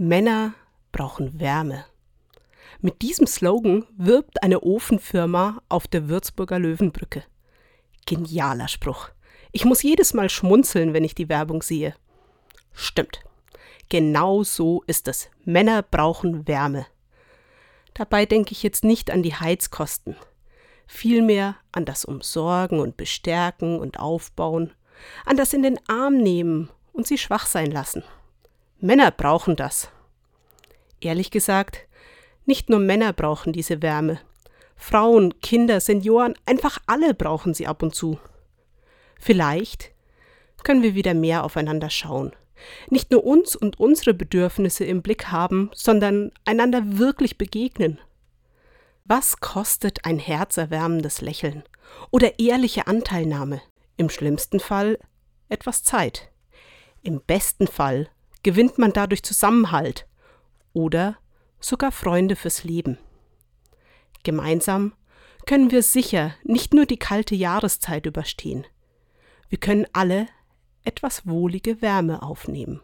Männer brauchen Wärme. Mit diesem Slogan wirbt eine Ofenfirma auf der Würzburger Löwenbrücke. Genialer Spruch. Ich muss jedes Mal schmunzeln, wenn ich die Werbung sehe. Stimmt. Genau so ist es. Männer brauchen Wärme. Dabei denke ich jetzt nicht an die Heizkosten, vielmehr an das Umsorgen und Bestärken und Aufbauen, an das in den Arm nehmen und sie schwach sein lassen. Männer brauchen das. Ehrlich gesagt, nicht nur Männer brauchen diese Wärme. Frauen, Kinder, Senioren, einfach alle brauchen sie ab und zu. Vielleicht können wir wieder mehr aufeinander schauen. Nicht nur uns und unsere Bedürfnisse im Blick haben, sondern einander wirklich begegnen. Was kostet ein herzerwärmendes Lächeln oder ehrliche Anteilnahme? Im schlimmsten Fall etwas Zeit. Im besten Fall gewinnt man dadurch Zusammenhalt oder sogar Freunde fürs Leben. Gemeinsam können wir sicher nicht nur die kalte Jahreszeit überstehen, wir können alle etwas wohlige Wärme aufnehmen.